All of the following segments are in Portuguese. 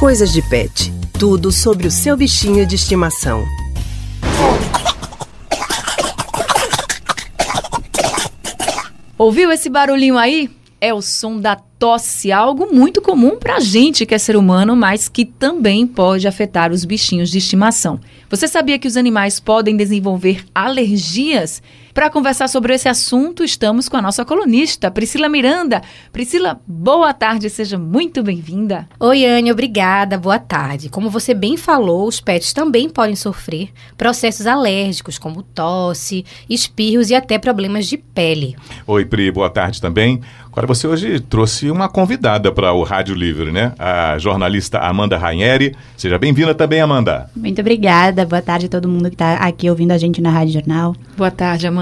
Coisas de Pet. Tudo sobre o seu bichinho de estimação. Ouviu esse barulhinho aí? É o som da tosse, algo muito comum para a gente que é ser humano, mas que também pode afetar os bichinhos de estimação. Você sabia que os animais podem desenvolver alergias? Para conversar sobre esse assunto, estamos com a nossa colunista, Priscila Miranda. Priscila, boa tarde, seja muito bem-vinda. Oi, Anne, obrigada, boa tarde. Como você bem falou, os pets também podem sofrer processos alérgicos, como tosse, espirros e até problemas de pele. Oi, Pri, boa tarde também. Agora, você hoje trouxe uma convidada para o Rádio Livre, né? A jornalista Amanda Raineri. Seja bem-vinda também, Amanda. Muito obrigada. Boa tarde a todo mundo que está aqui ouvindo a gente na Rádio Jornal. Boa tarde, Amanda.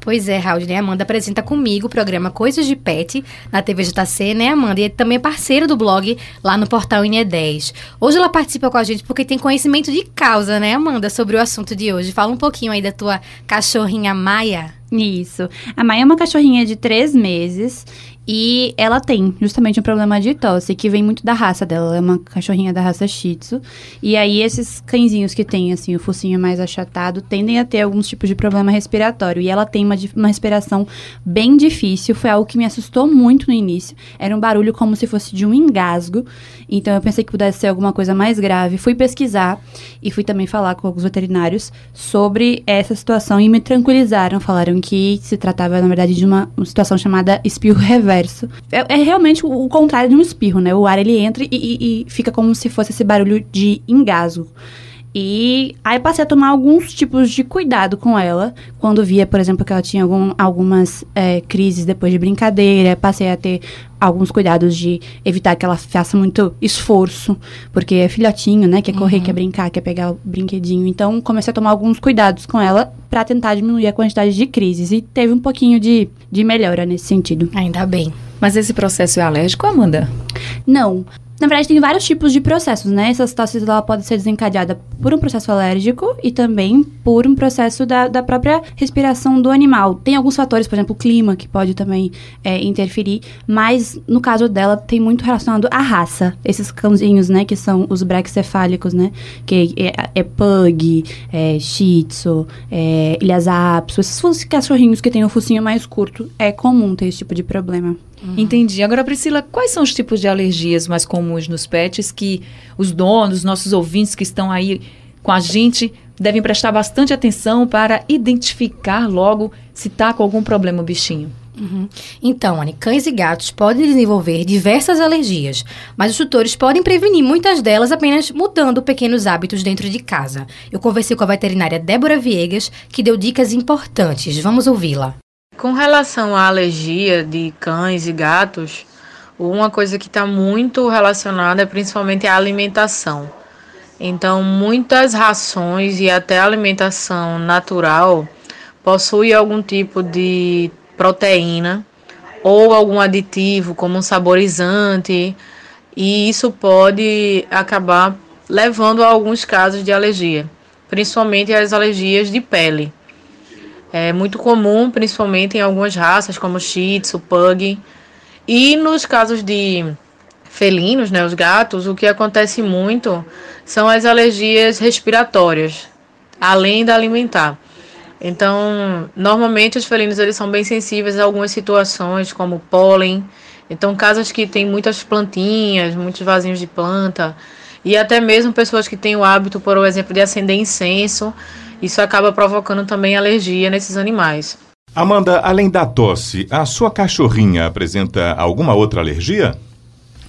Pois é, Raul, né? Amanda apresenta comigo o programa Coisas de Pet na TV JC, né, Amanda? E é também é parceira do blog lá no portal INE10. Hoje ela participa com a gente porque tem conhecimento de causa, né, Amanda, sobre o assunto de hoje. Fala um pouquinho aí da tua cachorrinha Maia. Isso. A Maia é uma cachorrinha de três meses e ela tem justamente um problema de tosse, que vem muito da raça dela. Ela é uma cachorrinha da raça Shih Tzu. E aí, esses cãezinhos que têm, assim, o focinho mais achatado, tendem a ter alguns tipos de problema respiratório. E ela tem uma, uma respiração bem difícil. Foi algo que me assustou muito no início. Era um barulho como se fosse de um engasgo. Então, eu pensei que pudesse ser alguma coisa mais grave. Fui pesquisar e fui também falar com alguns veterinários sobre essa situação e me tranquilizaram. Falaram que se tratava, na verdade, de uma, uma situação chamada espirro reverso é, é, realmente o, o, contrário de um espirro, né? O ar ele entra e, e, e fica como se fosse esse barulho de engasgo. E aí passei a tomar alguns tipos de cuidado com ela. Quando via, por exemplo, que ela tinha algum, algumas é, crises depois de brincadeira, passei a ter alguns cuidados de evitar que ela faça muito esforço, porque é filhotinho, né? Quer correr, uhum. quer brincar, quer pegar o brinquedinho. Então, comecei a tomar alguns cuidados com ela para tentar diminuir a quantidade de crises. E teve um pouquinho de, de melhora nesse sentido. Ainda bem. Mas esse processo é alérgico, Amanda? Não. Na verdade, tem vários tipos de processos, né? Essas tosse ela pode ser desencadeada por um processo alérgico e também por um processo da, da própria respiração do animal. Tem alguns fatores, por exemplo, o clima, que pode também é, interferir, mas no caso dela tem muito relacionado à raça. Esses cãozinhos, né, que são os brachycefálicos, né? Que é, é pug, é shih tzu, é ilhasa apso. Esses cachorrinhos que têm o focinho mais curto, é comum ter esse tipo de problema. Uhum. Entendi. Agora, Priscila, quais são os tipos de alergias mais comuns nos pets que os donos, nossos ouvintes que estão aí com a gente devem prestar bastante atenção para identificar logo se está com algum problema o bichinho? Uhum. Então, Anne, cães e gatos podem desenvolver diversas alergias, mas os tutores podem prevenir muitas delas apenas mudando pequenos hábitos dentro de casa. Eu conversei com a veterinária Débora Viegas, que deu dicas importantes. Vamos ouvi-la. Com relação à alergia de cães e gatos, uma coisa que está muito relacionada é principalmente a alimentação. Então, muitas rações e até alimentação natural possui algum tipo de proteína ou algum aditivo, como um saborizante, e isso pode acabar levando a alguns casos de alergia, principalmente as alergias de pele. É muito comum, principalmente em algumas raças, como Shih Tzu, Pug. E nos casos de felinos, né, os gatos, o que acontece muito são as alergias respiratórias, além da alimentar. Então, normalmente os felinos eles são bem sensíveis a algumas situações, como pólen. Então, casas que têm muitas plantinhas, muitos vasinhos de planta, e até mesmo pessoas que têm o hábito, por exemplo, de acender incenso, isso acaba provocando também alergia nesses animais. Amanda, além da tosse, a sua cachorrinha apresenta alguma outra alergia?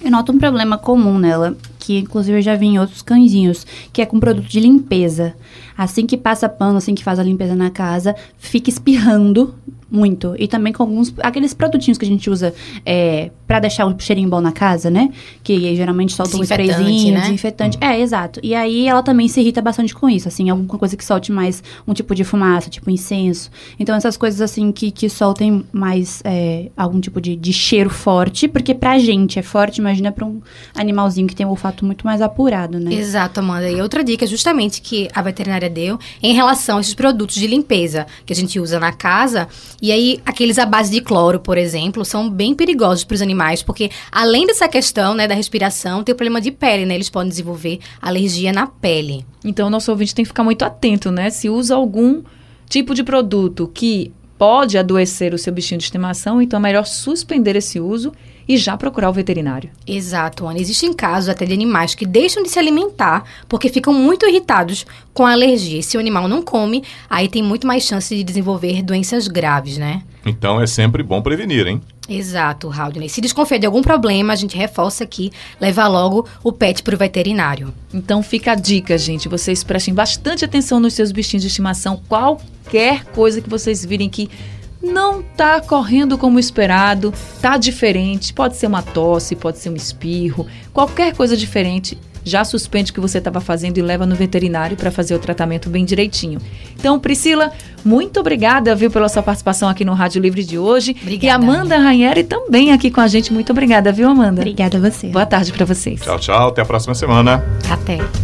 Eu noto um problema comum nela, que inclusive eu já vi em outros cãezinhos, que é com produto de limpeza. Assim que passa pano, assim que faz a limpeza na casa, fica espirrando muito. E também com alguns. aqueles produtinhos que a gente usa é, para deixar o cheirinho bom na casa, né? Que geralmente solta um sprayzinho, né? desinfetante. É, exato. E aí ela também se irrita bastante com isso, assim, alguma coisa que solte mais um tipo de fumaça, tipo incenso. Então, essas coisas assim que, que soltem mais é, algum tipo de, de cheiro forte, porque pra gente é forte, imagina pra um animalzinho que tem um olfato muito mais apurado, né? Exato, Amanda. E outra dica, justamente, que a veterinária deu em relação a esses produtos de limpeza que a gente usa na casa. E aí, aqueles à base de cloro, por exemplo, são bem perigosos para os animais animais, porque além dessa questão, né, da respiração, tem o problema de pele, né? Eles podem desenvolver alergia na pele. Então, o nosso ouvinte tem que ficar muito atento, né? Se usa algum tipo de produto que pode adoecer o seu bichinho de estimação, então é melhor suspender esse uso e já procurar o veterinário. Exato, Ana. Existem casos até de animais que deixam de se alimentar porque ficam muito irritados com a alergia. E se o animal não come, aí tem muito mais chance de desenvolver doenças graves, né? Então é sempre bom prevenir, hein? Exato, Haldney. Se desconfia de algum problema, a gente reforça aqui, levar logo o pet para o veterinário. Então fica a dica, gente. Vocês prestem bastante atenção nos seus bichinhos de estimação. Qualquer coisa que vocês virem que não está correndo como esperado, tá diferente, pode ser uma tosse, pode ser um espirro, qualquer coisa diferente, já suspende o que você estava fazendo e leva no veterinário para fazer o tratamento bem direitinho. Então, Priscila, muito obrigada, viu, pela sua participação aqui no Rádio Livre de hoje. Obrigada, e Amanda Raineri também aqui com a gente. Muito obrigada, viu, Amanda? Obrigada a você. Boa tarde para vocês. Tchau, tchau. Até a próxima semana. Até.